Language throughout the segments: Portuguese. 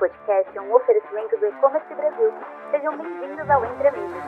podcast é um oferecimento do E-Commerce Brasil. Sejam bem-vindos ao Entre Amigos.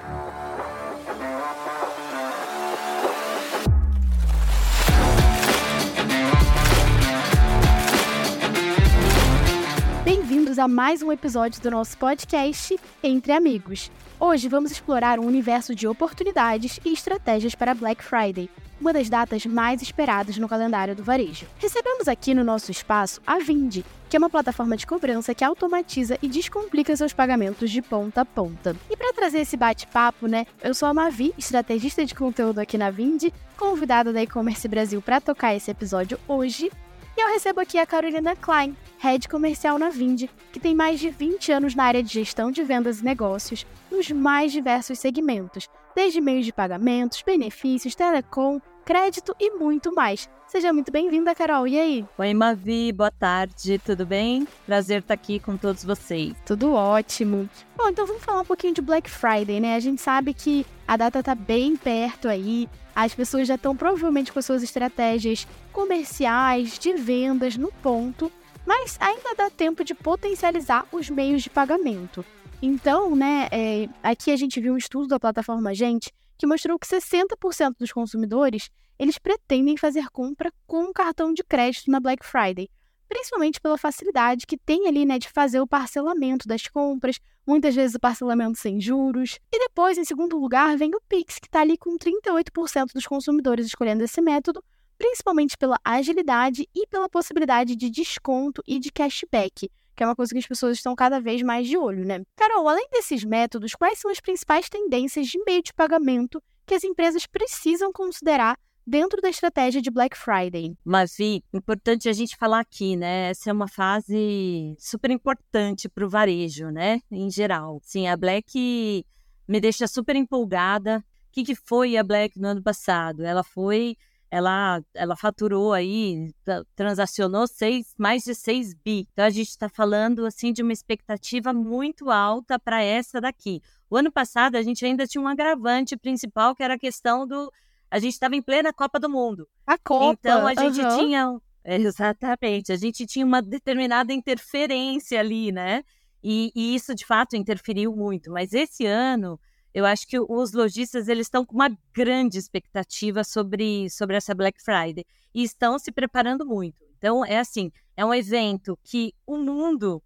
Bem-vindos a mais um episódio do nosso podcast Entre Amigos. Hoje vamos explorar um universo de oportunidades e estratégias para Black Friday, uma das datas mais esperadas no calendário do varejo. Recebemos aqui no nosso espaço a Vindi, que é uma plataforma de cobrança que automatiza e descomplica seus pagamentos de ponta a ponta. E para trazer esse bate-papo, né, eu sou a Mavi, estrategista de conteúdo aqui na Vindi, convidada da e-commerce Brasil para tocar esse episódio hoje. E eu recebo aqui a Carolina Klein, head comercial na Vindi, que tem mais de 20 anos na área de gestão de vendas e negócios nos mais diversos segmentos, desde meios de pagamentos, benefícios, telecom, crédito e muito mais. Seja muito bem-vinda, Carol. E aí? Oi, Mavi. Boa tarde. Tudo bem? Prazer estar aqui com todos vocês. Tudo ótimo. Bom, então vamos falar um pouquinho de Black Friday, né? A gente sabe que a data tá bem perto aí. As pessoas já estão provavelmente com suas estratégias comerciais, de vendas no ponto, mas ainda dá tempo de potencializar os meios de pagamento. Então, né, é, aqui a gente viu um estudo da plataforma Gente que mostrou que 60% dos consumidores eles pretendem fazer compra com cartão de crédito na Black Friday, principalmente pela facilidade que tem ali né, de fazer o parcelamento das compras, muitas vezes o parcelamento sem juros. E depois, em segundo lugar, vem o Pix, que está ali com 38% dos consumidores escolhendo esse método, principalmente pela agilidade e pela possibilidade de desconto e de cashback que é uma coisa que as pessoas estão cada vez mais de olho, né? Carol, além desses métodos, quais são as principais tendências de meio de pagamento que as empresas precisam considerar dentro da estratégia de Black Friday. Mas, importante a gente falar aqui, né? Essa é uma fase super importante para o varejo, né? Em geral. Sim, a Black me deixa super empolgada. O que, que foi a Black no ano passado? Ela foi ela, ela faturou aí, transacionou seis, mais de 6 bi. Então a gente está falando assim de uma expectativa muito alta para essa daqui. O ano passado a gente ainda tinha um agravante principal que era a questão do a gente estava em plena Copa do Mundo. A Copa. Então a gente uhum. tinha exatamente, a gente tinha uma determinada interferência ali, né? E, e isso de fato interferiu muito. Mas esse ano eu acho que os lojistas eles estão com uma grande expectativa sobre, sobre essa Black Friday e estão se preparando muito. Então, é assim, é um evento que o mundo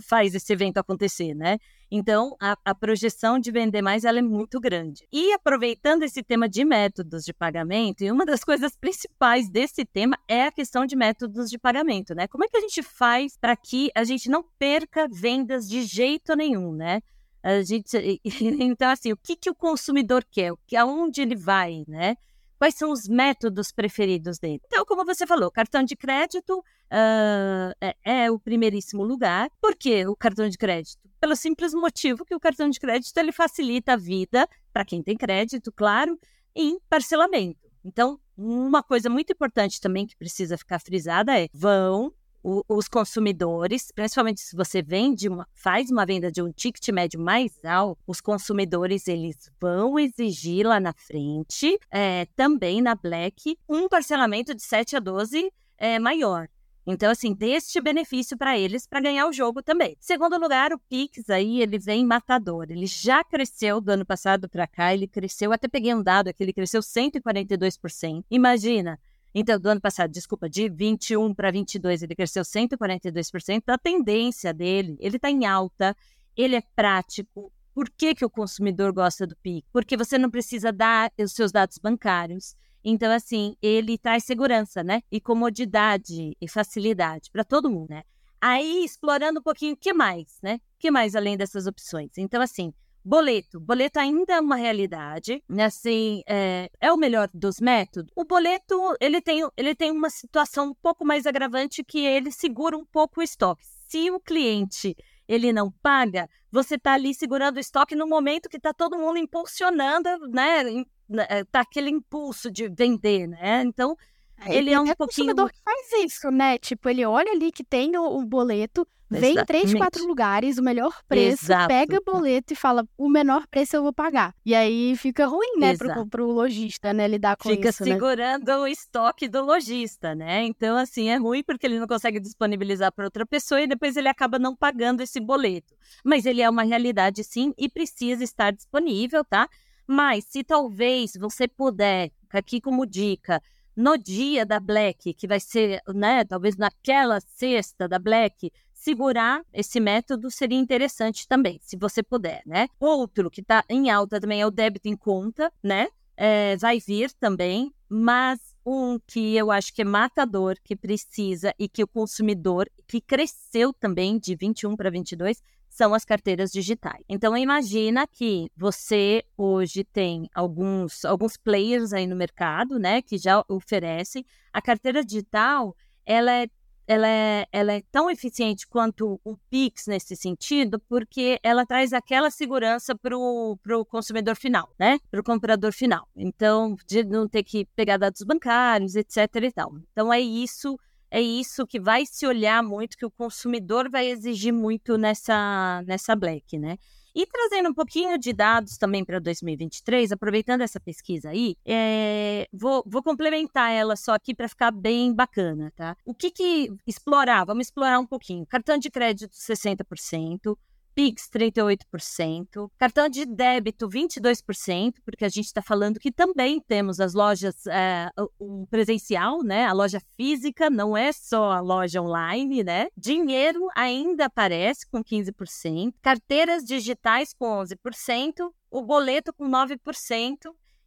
faz esse evento acontecer, né? Então, a, a, projeção de vender mais ela é muito grande. E aproveitando esse tema de métodos de pagamento, e uma das coisas principais desse tema é a questão de métodos de pagamento, né? Como é que a gente faz para que a gente não perca vendas de jeito nenhum, né? A gente, então, assim, o que, que o consumidor quer? Aonde ele vai, né? Quais são os métodos preferidos dele? Então, como você falou, cartão de crédito uh, é, é, o primeiríssimo lugar. Por que o cartão de crédito? Pelo simples motivo que o cartão de crédito ele facilita a vida para quem tem crédito, claro, em parcelamento. Então, uma coisa muito importante também que precisa ficar frisada é: vão o, os consumidores, principalmente se você vende uma, faz uma venda de um ticket médio mais alto, os consumidores eles vão exigir lá na frente, é, também na Black, um parcelamento de 7 a 12 é, maior. Então, assim, dê este benefício para eles para ganhar o jogo também. Segundo lugar, o Pix aí, ele vem matador. Ele já cresceu do ano passado para cá, ele cresceu, até peguei um dado aqui, ele cresceu 142%. Imagina, então, do ano passado, desculpa, de 21 para 22, ele cresceu 142%. A tendência dele, ele está em alta, ele é prático. Por que, que o consumidor gosta do PIC? Porque você não precisa dar os seus dados bancários. Então, assim, ele traz segurança, né? E comodidade e facilidade para todo mundo, né? Aí, explorando um pouquinho, o que mais, né? O que mais além dessas opções? Então, assim, Boleto. Boleto ainda é uma realidade, né? assim, é, é, o melhor dos métodos. O boleto, ele tem, ele tem uma situação um pouco mais agravante que ele segura um pouco o estoque. Se o cliente ele não paga, você está ali segurando o estoque no momento que está todo mundo impulsionando, né? Está né, aquele impulso de vender, né? Então, ele é um é pouquinho. consumidor que faz isso, né? Tipo, ele olha ali que tem o, o boleto, vê em três, quatro lugares o melhor preço, Exato. pega o boleto e fala, o menor preço eu vou pagar. E aí fica ruim, né, pro, Exato. pro lojista, né, lidar com Fica isso, né? segurando o estoque do lojista, né? Então, assim, é ruim porque ele não consegue disponibilizar para outra pessoa e depois ele acaba não pagando esse boleto. Mas ele é uma realidade, sim, e precisa estar disponível, tá? Mas se talvez você puder, aqui como dica, no dia da Black, que vai ser, né, talvez naquela sexta da Black, segurar esse método seria interessante também, se você puder, né? Outro que está em alta também é o débito em conta, né? É, vai vir também, mas um que eu acho que é matador, que precisa e que o consumidor, que cresceu também de 21 para 22, são as carteiras digitais. Então imagina que você hoje tem alguns alguns players aí no mercado, né, que já oferecem a carteira digital, ela é ela é, ela é tão eficiente quanto o Pix nesse sentido, porque ela traz aquela segurança para o consumidor final, né? Para o comprador final. Então, de não ter que pegar dados bancários, etc. e tal. Então, é isso é isso que vai se olhar muito, que o consumidor vai exigir muito nessa, nessa Black, né? E trazendo um pouquinho de dados também para 2023, aproveitando essa pesquisa aí, é, vou, vou, complementar ela só aqui para ficar bem bacana, tá? O que que explorar? Vamos explorar um pouquinho. Cartão de crédito 60%, Pix 38%, cartão de débito 22%, porque a gente está falando que também temos as lojas, é, o presencial, né? A loja física, não é só a loja online, né? Dinheiro ainda aparece com 15%, carteiras digitais com 11%, o boleto com 9%,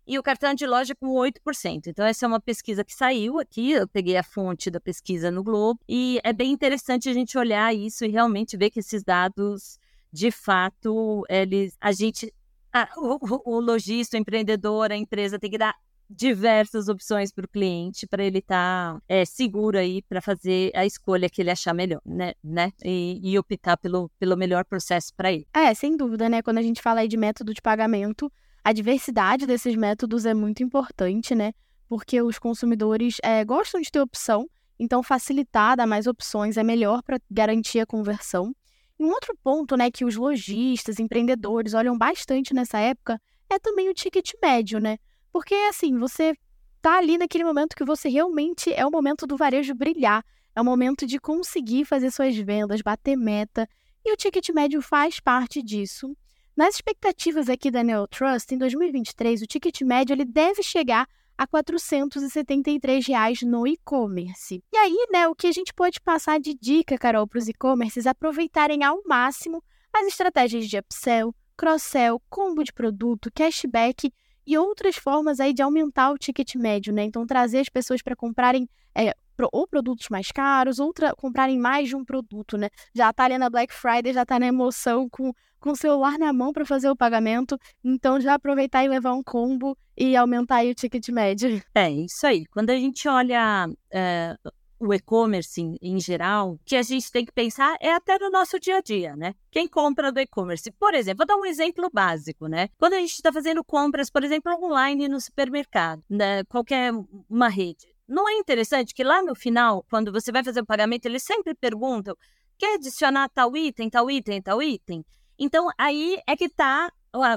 e o cartão de loja com 8%. Então, essa é uma pesquisa que saiu aqui, eu peguei a fonte da pesquisa no Globo, e é bem interessante a gente olhar isso e realmente ver que esses dados, de fato, eles. A gente. A, o, o lojista, o empreendedor, a empresa tem que dar diversas opções para o cliente para ele estar tá, é, seguro aí para fazer a escolha que ele achar melhor, né? né? E, e optar pelo, pelo melhor processo para ele. É, sem dúvida, né? Quando a gente fala aí de método de pagamento, a diversidade desses métodos é muito importante, né? Porque os consumidores é, gostam de ter opção, então facilitar, dar mais opções é melhor para garantir a conversão. Um outro ponto, né, que os lojistas, empreendedores olham bastante nessa época é também o ticket médio, né? Porque assim, você tá ali naquele momento que você realmente é o momento do varejo brilhar, é o momento de conseguir fazer suas vendas, bater meta, e o ticket médio faz parte disso. Nas expectativas aqui da Neotrust, em 2023, o ticket médio ele deve chegar a 473 reais no e-commerce. E aí, né, o que a gente pode passar de dica, Carol, para os e-commerces aproveitarem ao máximo as estratégias de upsell, cross-sell, combo de produto, cashback e outras formas aí de aumentar o ticket médio, né? Então, trazer as pessoas para comprarem é, ou produtos mais caros, ou comprarem mais de um produto, né? Já tá ali na Black Friday, já tá na emoção com, com o celular na mão para fazer o pagamento, então já aproveitar e levar um combo e aumentar aí o ticket médio. É, isso aí. Quando a gente olha é, o e-commerce em, em, geral, o que a gente tem que pensar é até no nosso dia a dia, né? Quem compra do e-commerce? Por exemplo, vou dar um exemplo básico, né? Quando a gente está fazendo compras, por exemplo, online no supermercado, né? qualquer uma rede, não é interessante que lá no final, quando você vai fazer o pagamento, eles sempre perguntam: quer adicionar tal item, tal item, tal item? Então, aí é que está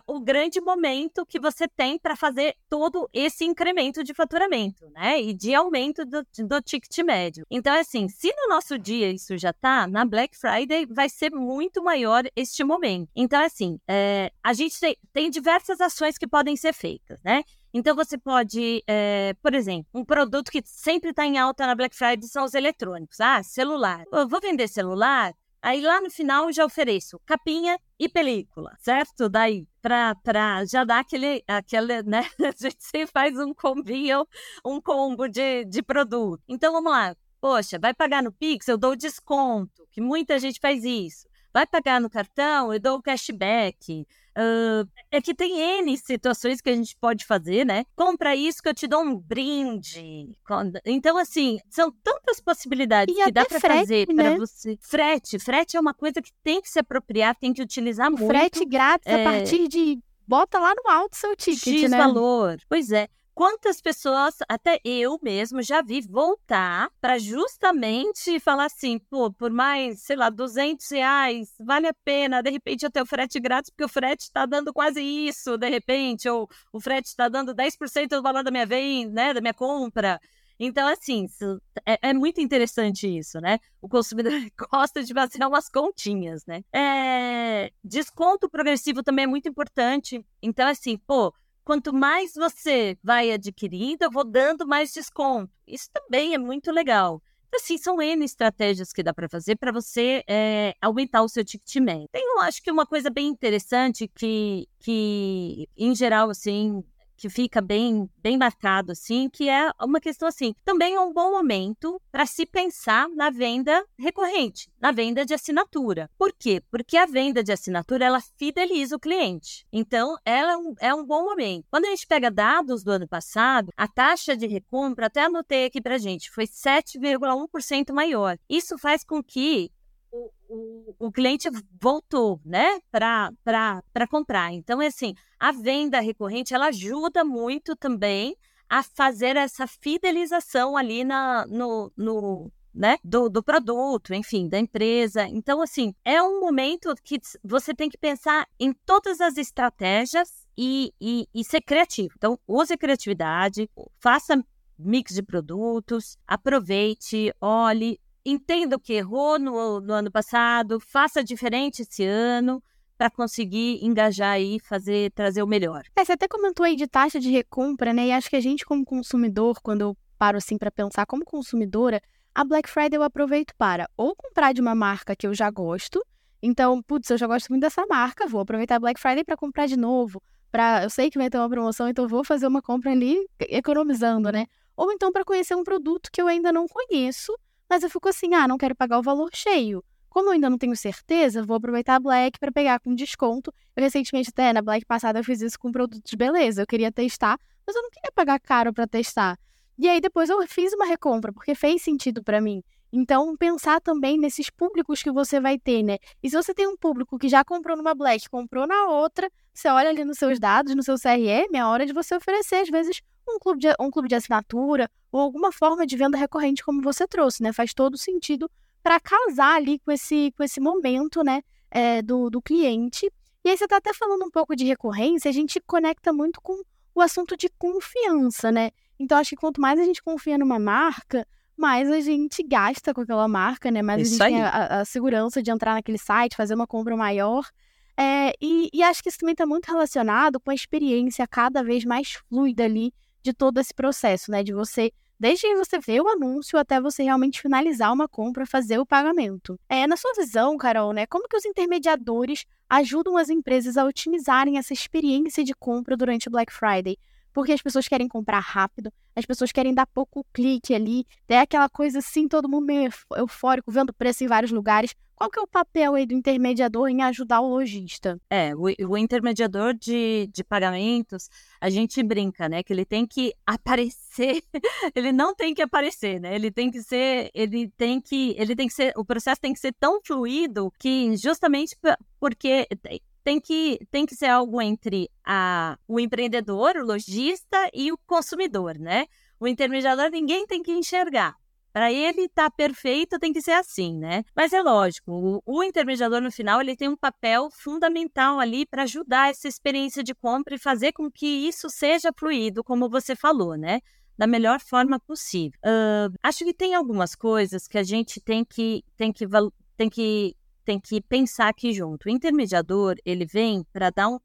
o grande momento que você tem para fazer todo esse incremento de faturamento, né? E de aumento do, do ticket médio. Então, assim, se no nosso dia isso já tá, na Black Friday vai ser muito maior este momento. Então, assim, é, a gente tem, tem diversas ações que podem ser feitas, né? Então você pode, é, por exemplo, um produto que sempre está em alta na Black Friday são os eletrônicos. Ah, celular. Eu vou vender celular. Aí lá no final já ofereço capinha e película, certo? Daí, para já dar aquele, aquele, né? A gente sempre faz um combinho, um combo de, de produto. Então vamos lá. Poxa, vai pagar no Pix, eu dou desconto, que muita gente faz isso. Vai pagar no cartão, eu dou cashback. Uh, é que tem N situações que a gente pode fazer, né? Compra isso que eu te dou um brinde. Então, assim, são tantas possibilidades e que dá para fazer né? para você. Frete, frete é uma coisa que tem que se apropriar, tem que utilizar muito. Frete grátis é... a partir de. Bota lá no alto seu ticket, X né? valor. Pois é. Quantas pessoas, até eu mesmo, já vi voltar para justamente falar assim, pô, por mais, sei lá, 200 reais, vale a pena, de repente eu tenho frete grátis, porque o frete está dando quase isso, de repente, ou o frete está dando 10% do valor da minha venda, né, da minha compra. Então, assim, é, é, muito interessante isso, né? O consumidor gosta de fazer umas continhas, né? É, desconto progressivo também é muito importante. Então, assim, pô, quanto mais você vai adquirindo, eu vou dando mais desconto. Isso também é muito legal. Então, assim, são N estratégias que dá para fazer para você é, aumentar o seu ticket médio. Tem, eu acho que uma coisa bem interessante que, que em geral, assim, que fica bem, bem marcado, assim, que é uma questão assim, também é um bom momento para se pensar na venda recorrente, na venda de assinatura. Por quê? Porque a venda de assinatura, ela fideliza o cliente. Então, ela é um, é um bom momento. Quando a gente pega dados do ano passado, a taxa de recompra, até anotei aqui para gente, foi 7,1% maior. Isso faz com que o, o, cliente voltou, né, para comprar. Então, é assim, a venda recorrente, ela ajuda muito também a fazer essa fidelização ali na, no, no né, do, do produto, enfim, da empresa. Então, assim, é um momento que você tem que pensar em todas as estratégias e, e, e ser criativo. Então, use criatividade, faça mix de produtos, aproveite, olhe, entenda o que errou no, no ano passado, faça diferente esse ano para conseguir engajar e fazer trazer o melhor. É, você até comentou aí de taxa de recompra, né? E acho que a gente como consumidor, quando eu paro assim para pensar como consumidora, a Black Friday eu aproveito para ou comprar de uma marca que eu já gosto, então, putz, eu já gosto muito dessa marca, vou aproveitar a Black Friday para comprar de novo, para eu sei que vai ter uma promoção, então vou fazer uma compra ali economizando, né? Ou então para conhecer um produto que eu ainda não conheço mas eu fico assim, ah, não quero pagar o valor cheio. Como eu ainda não tenho certeza, vou aproveitar a Black para pegar com desconto. Eu recentemente, até na Black passada, eu fiz isso com produtos de beleza. Eu queria testar, mas eu não queria pagar caro para testar. E aí depois eu fiz uma recompra, porque fez sentido para mim. Então, pensar também nesses públicos que você vai ter, né? E se você tem um público que já comprou numa Black, comprou na outra, você olha ali nos seus dados, no seu CRM, é hora de você oferecer, às vezes, um clube de, um clube de assinatura ou alguma forma de venda recorrente como você trouxe, né? Faz todo sentido para casar ali com esse, com esse momento, né, é, do, do cliente. E aí você está até falando um pouco de recorrência, a gente conecta muito com o assunto de confiança, né? Então, acho que quanto mais a gente confia numa marca, mais a gente gasta com aquela marca, né? Mais Isso a gente aí. tem a, a, segurança de entrar naquele site, fazer uma compra maior. É, e, e acho que isso também está muito relacionado com a experiência cada vez mais fluida ali de todo esse processo, né? De você, desde você ver o anúncio até você realmente finalizar uma compra, fazer o pagamento. É, na sua visão, Carol, né? Como que os intermediadores ajudam as empresas a otimizarem essa experiência de compra durante o Black Friday? porque as pessoas querem comprar rápido, as pessoas querem dar pouco clique ali, é aquela coisa assim, todo mundo meio eufórico, vendo preço em vários lugares. Qual que é o papel aí do intermediador em ajudar o lojista? É, o, o intermediador de, de pagamentos, a gente brinca, né, que ele tem que aparecer, ele não tem que aparecer, né, ele tem que ser, ele tem que, ele tem que ser, o processo tem que ser tão fluido que justamente porque tem que, tem que ser algo entre a, o empreendedor, o lojista e o consumidor, né? O intermediador ninguém tem que enxergar. Para ele estar tá perfeito, tem que ser assim, né? Mas é lógico, o, o, intermediador no final ele tem um papel fundamental ali para ajudar essa experiência de compra e fazer com que isso seja fluido, como você falou, né? Da melhor forma possível. Uh, acho que tem algumas coisas que a gente tem que, tem que, tem que tem que pensar aqui junto. O intermediador, ele vem para dar um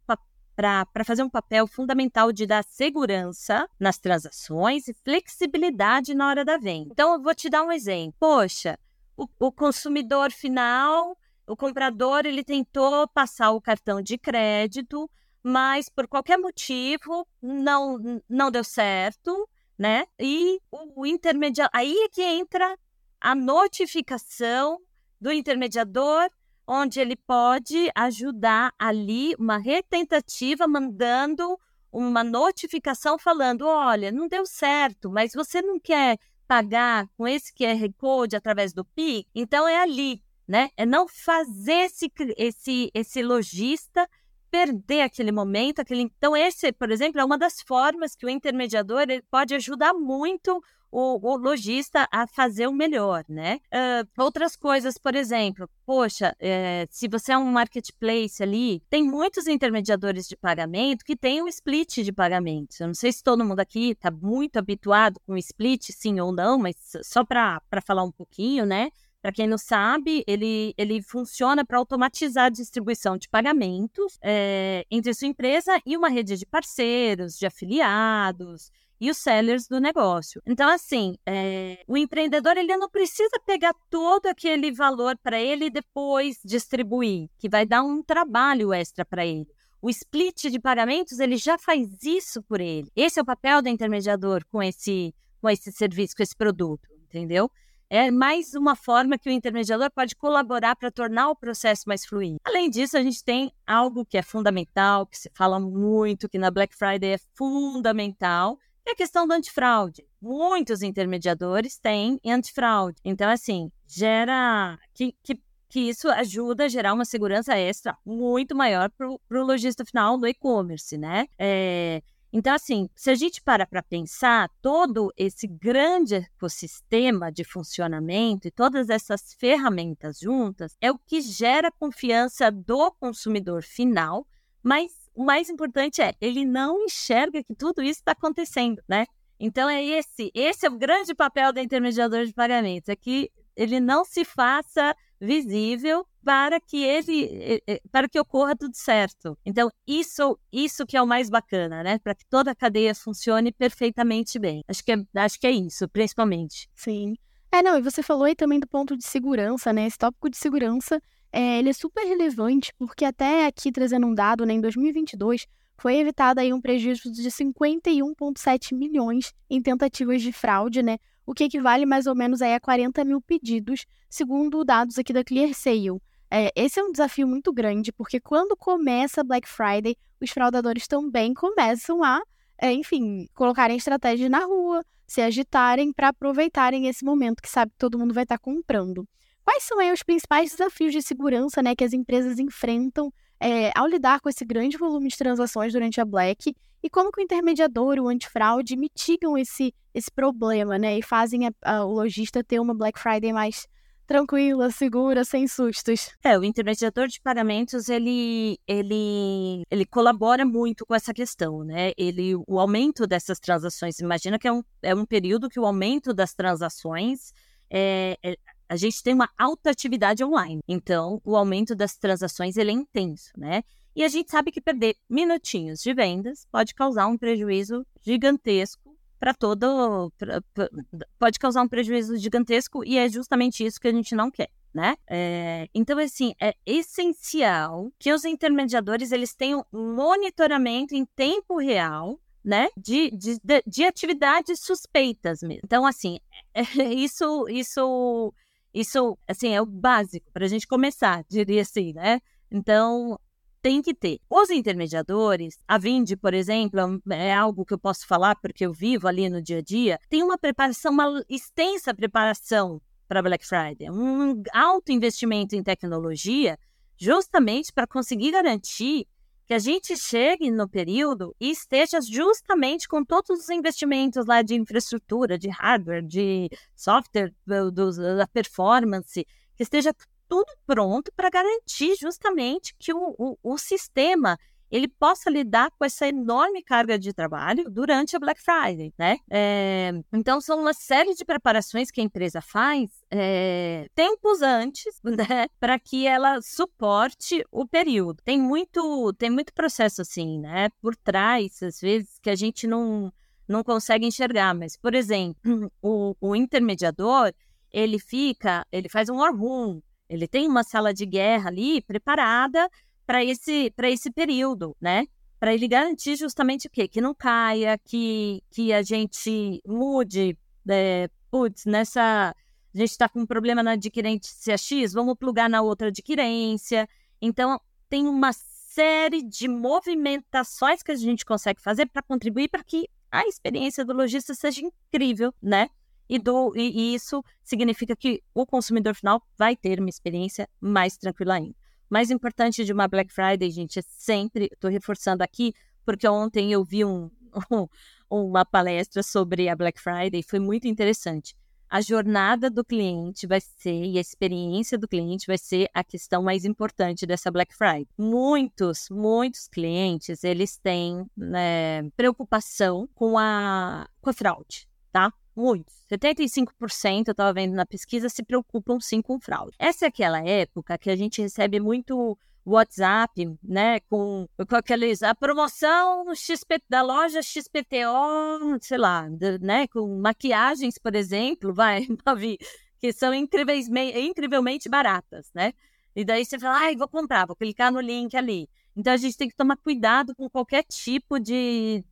para fazer um papel fundamental de dar segurança nas transações e flexibilidade na hora da venda. Então, eu vou te dar um exemplo. Poxa, o, o consumidor final, o comprador, ele tentou passar o cartão de crédito, mas por qualquer motivo não, não deu certo, né? E o, o intermediário. Aí é que entra a notificação do intermediador, onde ele pode ajudar ali uma retentativa, mandando uma notificação falando: olha, não deu certo, mas você não quer pagar com esse QR Code através do PIX? Então é ali, né? É não fazer esse, esse, esse lojista perder aquele momento, aquele então esse, por exemplo, é uma das formas que o intermediador ele pode ajudar muito o, o lojista a fazer o melhor, né? Uh, outras coisas, por exemplo, poxa, é, se você é um marketplace ali, tem muitos intermediadores de pagamento que tem um split de pagamentos. Eu não sei se todo mundo aqui está muito habituado com split, sim ou não, mas só para falar um pouquinho, né? Para quem não sabe, ele, ele funciona para automatizar a distribuição de pagamentos é, entre sua empresa e uma rede de parceiros, de afiliados e os sellers do negócio. Então, assim, é, o empreendedor ele não precisa pegar todo aquele valor para ele e depois distribuir, que vai dar um trabalho extra para ele. O split de pagamentos ele já faz isso por ele. Esse é o papel do intermediador com esse, com esse serviço, com esse produto, entendeu? É mais uma forma que o intermediador pode colaborar para tornar o processo mais fluido. Além disso, a gente tem algo que é fundamental, que se fala muito, que na Black Friday é fundamental, é a questão do antifraude. Muitos intermediadores têm antifraude. Então, assim, gera. Que, que, que isso ajuda a gerar uma segurança extra muito maior para o lojista final do e-commerce, né? É, então, assim, se a gente para para pensar, todo esse grande ecossistema de funcionamento e todas essas ferramentas juntas é o que gera confiança do consumidor final, mas o mais importante é, ele não enxerga que tudo isso está acontecendo, né? Então é esse, esse é o grande papel do intermediador de pagamentos, é que ele não se faça visível para que ele para que ocorra tudo certo. Então isso isso que é o mais bacana, né? Para que toda a cadeia funcione perfeitamente bem. Acho que é, acho que é isso, principalmente. Sim. É, não, e você falou aí também do ponto de segurança, né? Esse tópico de segurança é, ele é super relevante porque até aqui trazendo um dado, né, em 2022 foi evitado aí um prejuízo de 51,7 milhões em tentativas de fraude, né? O que equivale mais ou menos aí a 40 mil pedidos, segundo dados aqui da ClearSale. É, esse é um desafio muito grande, porque quando começa Black Friday, os fraudadores também começam a, é, enfim, colocarem estratégias na rua, se agitarem para aproveitarem esse momento que sabe que todo mundo vai estar tá comprando. Quais são aí os principais desafios de segurança né, que as empresas enfrentam é, ao lidar com esse grande volume de transações durante a Black e como que o intermediador, o antifraude, mitigam esse, esse problema né, e fazem a, a, o lojista ter uma Black Friday mais tranquila, segura, sem sustos. É, o intermediador de pagamentos, ele, ele, ele colabora muito com essa questão, né? Ele, o aumento dessas transações, imagina que é um, é um período que o aumento das transações é, é a gente tem uma alta atividade online. Então, o aumento das transações ele é intenso, né? E a gente sabe que perder minutinhos de vendas pode causar um prejuízo gigantesco para todo. Pra, pra, pode causar um prejuízo gigantesco e é justamente isso que a gente não quer. Né? É, então, assim, é essencial que os intermediadores eles tenham monitoramento em tempo real né, de, de, de, atividades suspeitas mesmo. Então, assim, é, isso, isso isso, assim, é o básico para a gente começar, diria assim, né? Então, tem que ter. Os intermediadores, a Vindi, por exemplo, é algo que eu posso falar porque eu vivo ali no dia a dia, tem uma preparação, uma extensa preparação para Black Friday, um alto investimento em tecnologia, justamente para conseguir garantir que a gente chegue no período e esteja justamente com todos os investimentos lá de infraestrutura, de hardware, de software, do, do, da performance, que esteja tudo pronto para garantir justamente que o, o, o sistema ele possa lidar com essa enorme carga de trabalho durante a Black Friday, né? É, então, são uma série de preparações que a empresa faz é, tempos antes, né? Para que ela suporte o período. Tem muito, tem muito processo assim, né? Por trás, às vezes, que a gente não, não consegue enxergar. Mas, por exemplo, o, o intermediador, ele fica, ele faz um war room, ele tem uma sala de guerra ali preparada para esse, esse período, né? Para ele garantir justamente o quê? Que não caia, que, que a gente mude, é, putz, nessa. A gente está com um problema na adquirência X, vamos plugar na outra adquirência. Então, tem uma série de movimentações que a gente consegue fazer para contribuir para que a experiência do lojista seja incrível, né? E, do, e, e, isso significa que o consumidor final vai ter uma experiência mais tranquila ainda. Mais importante de uma Black Friday, gente, é sempre, estou reforçando aqui, porque ontem eu vi um, um, uma palestra sobre a Black Friday, foi muito interessante. A jornada do cliente vai ser, e a experiência do cliente vai ser a questão mais importante dessa Black Friday. Muitos, muitos clientes, eles têm né, preocupação com a, com a fraude, tá? Muitos. 75% eu estava vendo na pesquisa se preocupam sim com fraude. Essa é aquela época que a gente recebe muito WhatsApp, né, com, com aqueles a promoção XP, da loja XPTO, sei lá, né, com maquiagens, por exemplo, vai, Mavi, que são incrivelmente baratas, né? E daí você fala, ai, vou comprar, vou clicar no link ali. Então a gente tem que tomar cuidado com qualquer tipo de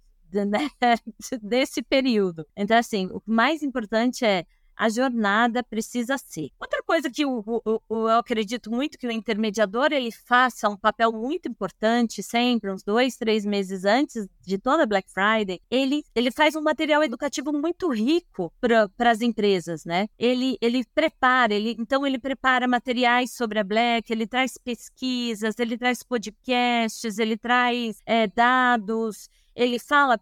né, desse período. Então assim, o mais importante é a jornada precisa ser. Outra coisa que eu, eu, acredito muito que o intermediador ele faça um papel muito importante sempre, uns dois, três meses antes de toda Black Friday, ele, ele faz um material educativo muito rico para as empresas, né? Ele, ele prepara, ele, então ele prepara materiais sobre a Black, ele traz pesquisas, ele traz podcasts, ele traz é, dados, ele fala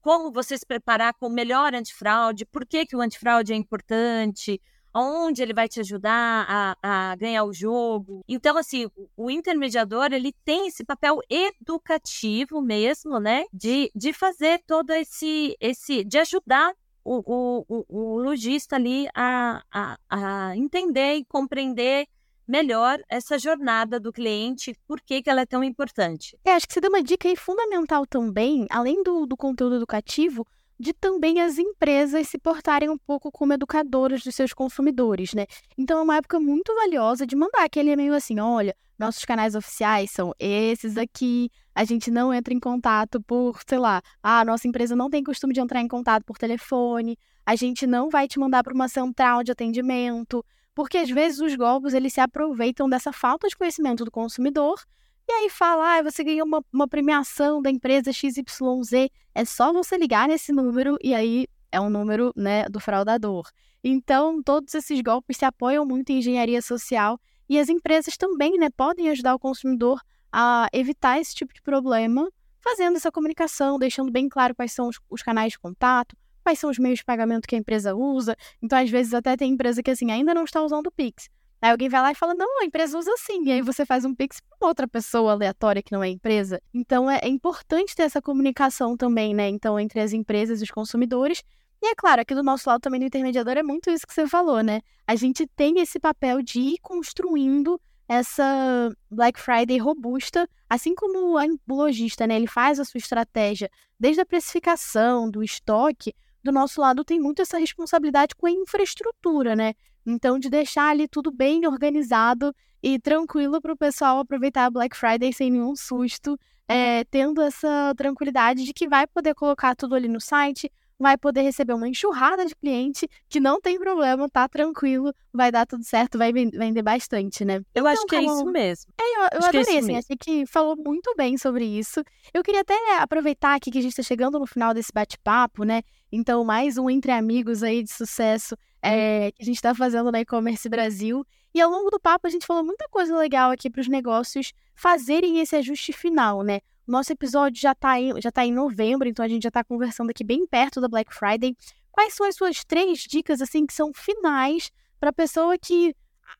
como você se preparar com o melhor antifraude, por que, que o antifraude é importante, onde ele vai te ajudar a, a, ganhar o jogo. Então, assim, o intermediador, ele tem esse papel educativo mesmo, né? De, de fazer todo esse, esse de ajudar o, o, o, lojista ali a, a, a entender e compreender melhor essa jornada do cliente, por que, que ela é tão importante. É, acho que você deu uma dica aí fundamental também, além do, do conteúdo educativo, de também as empresas se portarem um pouco como educadoras dos seus consumidores, né? Então é uma época muito valiosa de mandar aquele e-mail assim, olha, nossos canais oficiais são esses aqui, a gente não entra em contato por, sei lá, ah, nossa empresa não tem costume de entrar em contato por telefone, a gente não vai te mandar para uma central de atendimento, porque às vezes os golpes eles se aproveitam dessa falta de conhecimento do consumidor e aí fala, ah, você ganhou uma, uma premiação da empresa XYZ, é só você ligar nesse número e aí é um número né, do fraudador. Então, todos esses golpes se apoiam muito em engenharia social e as empresas também né, podem ajudar o consumidor a evitar esse tipo de problema, fazendo essa comunicação, deixando bem claro quais são os, os canais de contato, quais são os meios de pagamento que a empresa usa. Então, às vezes, até tem empresa que assim ainda não está usando o Pix. Aí alguém vai lá e fala, não, a empresa usa assim. E aí você faz um Pix para outra pessoa aleatória que não é empresa. Então é, é importante ter essa comunicação também, né? Então, entre as empresas e os consumidores. E é claro, aqui do nosso lado também do intermediador é muito isso que você falou, né? A gente tem esse papel de ir construindo essa Black Friday robusta, assim como o lojista, né? Ele faz a sua estratégia desde a precificação, do estoque, do nosso lado tem muito essa responsabilidade com a infraestrutura, né? Então, de deixar ali tudo bem organizado e tranquilo para o pessoal aproveitar a Black Friday sem nenhum susto, é, tendo essa tranquilidade de que vai poder colocar tudo ali no site, vai poder receber uma enxurrada de cliente que não tem problema, tá tranquilo, vai dar tudo certo, vai vender bastante, né? Eu então, acho que é isso mesmo. É, eu, eu é adorei, é assim, achei que falou muito bem sobre isso. Eu queria até aproveitar aqui que a gente está chegando no final desse bate-papo, né? Então, mais um Entre Amigos aí de sucesso é, que a gente está fazendo na e-commerce Brasil. E ao longo do papo a gente falou muita coisa legal aqui para os negócios fazerem esse ajuste final, né? Nosso episódio já está em, já tá em novembro, então a gente já está conversando aqui bem perto da Black Friday. Quais são as suas três dicas, assim, que são finais para pessoa que.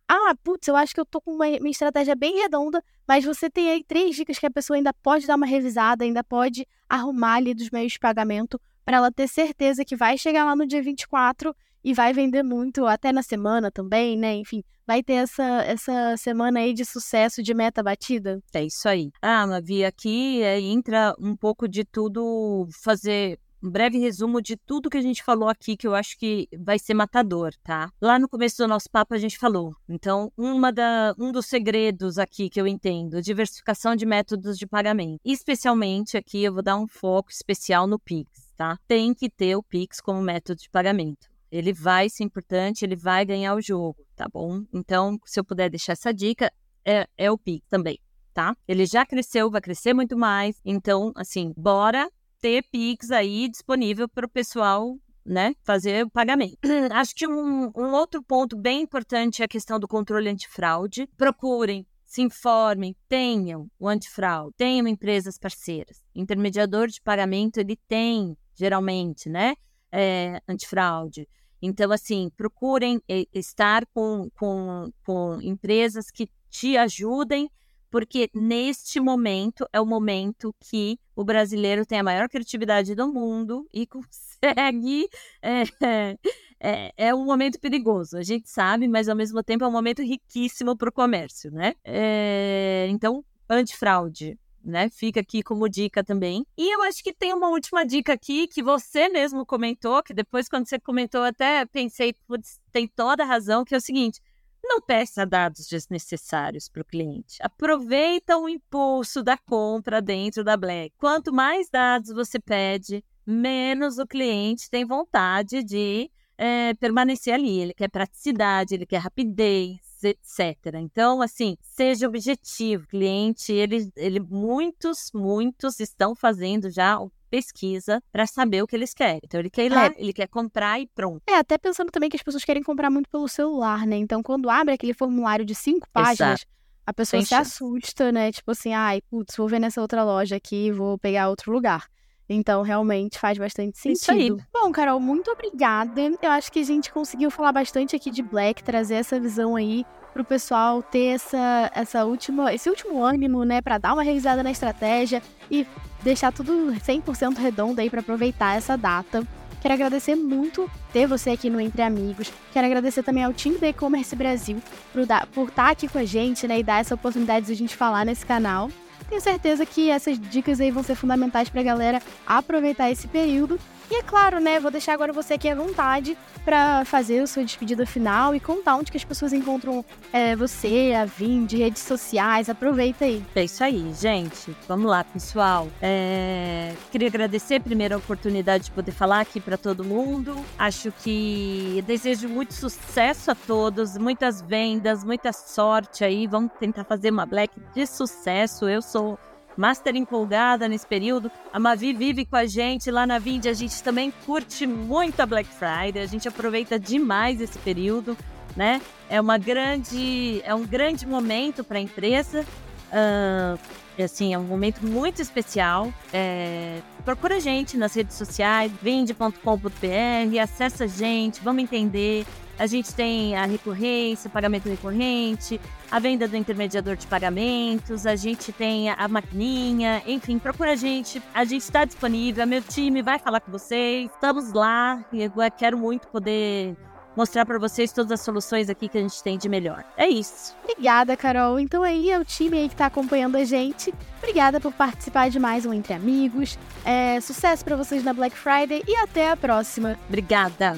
Ah, putz, eu acho que eu tô com uma, uma estratégia bem redonda, mas você tem aí três dicas que a pessoa ainda pode dar uma revisada, ainda pode arrumar ali dos meios de pagamento para ela ter certeza que vai chegar lá no dia 24 e vai vender muito até na semana também, né? Enfim, vai ter essa, essa semana aí de sucesso de meta batida? É isso aí. Ah, Mavi, aqui é, entra um pouco de tudo, fazer um breve resumo de tudo que a gente falou aqui, que eu acho que vai ser matador, tá? Lá no começo do nosso papo a gente falou. Então, uma da, um dos segredos aqui que eu entendo, diversificação de métodos de pagamento. Especialmente aqui eu vou dar um foco especial no Pix, tá? Tem que ter o Pix como método de pagamento. Ele vai ser importante, ele vai ganhar o jogo, tá bom? Então, se eu puder deixar essa dica, é, é o Pix também, tá? Ele já cresceu, vai crescer muito mais. Então, assim, bora ter Pix aí disponível para o pessoal né, fazer o pagamento. Acho que um, um, outro ponto bem importante é a questão do controle antifraude. Procurem se informem, tenham o antifraude, tenham empresas parceiras. Intermediador de pagamento, ele tem, geralmente, né, é, antifraude. Então, assim, procurem estar com, com, com empresas que te ajudem, porque neste momento é o momento que o brasileiro tem a maior criatividade do mundo e consegue. É, é, é, um momento perigoso, a gente sabe, mas ao mesmo tempo é um momento riquíssimo para o comércio, né? É, então, antifraude né? Fica aqui como dica também. E eu acho que tem uma última dica aqui que você mesmo comentou, que depois quando você comentou até pensei, putz, tem toda a razão, que é o seguinte: não peça dados desnecessários para o cliente. Aproveita o impulso da compra dentro da Black. Quanto mais dados você pede, menos o cliente tem vontade de é, permanecer ali. Ele quer praticidade, ele quer rapidez, etc. Então, assim, seja objetivo, cliente, ele, ele muitos, muitos estão fazendo já pesquisa para saber o que eles querem. Então ele quer ir lá, é. ele quer comprar e pronto. É, até pensando também que as pessoas querem comprar muito pelo celular, né? Então quando abre aquele formulário de cinco páginas, Exato. a pessoa Sem se chance. assusta, né? Tipo assim, ai, putz, vou ver nessa outra loja aqui, vou pegar outro lugar. Então, realmente faz bastante sentido. Bom, Carol, muito obrigada. Eu acho que a gente conseguiu falar bastante aqui de Black, trazer essa visão aí pro pessoal ter essa, essa última, esse último ânimo, né, para dar uma revisada na estratégia e deixar tudo 100% redondo aí para aproveitar essa data. Quero agradecer muito ter você aqui no Entre Amigos. Quero agradecer também ao time da E-Commerce Brasil por, dar, por estar tá aqui com a gente né, e dar essa oportunidade de a gente falar nesse canal. Tenho certeza que essas dicas aí vão ser fundamentais para a galera aproveitar esse período e é claro, né, vou deixar agora você aqui à vontade para fazer a sua despedida final e contar onde que as pessoas encontram é, você, a Vim, de redes sociais. Aproveita aí. É isso aí, gente. Vamos lá, pessoal. É... Queria agradecer primeiro a oportunidade de poder falar aqui para todo mundo. Acho que desejo muito sucesso a todos, muitas vendas, muita sorte aí. Vamos tentar fazer uma Black de sucesso. Eu sou Master empolgada nesse período. A Mavi vive com a gente lá na Vind. A gente também curte muito a Black Friday. A gente aproveita demais esse período, né? É uma grande, é um grande momento para a empresa. Uh, assim, é um momento muito especial. É, procura a gente nas redes sociais, vende.com.br, acessa a gente, vamos entender. A gente tem a recorrência, pagamento recorrente, a venda do intermediador de pagamentos, a gente tem a maquininha, enfim, procura a gente. A gente está disponível, meu time vai falar com vocês. Estamos lá e eu quero muito poder mostrar para vocês todas as soluções aqui que a gente tem de melhor. É isso. Obrigada, Carol. Então aí é o time aí que está acompanhando a gente. Obrigada por participar de mais um Entre Amigos. É, sucesso para vocês na Black Friday e até a próxima. Obrigada.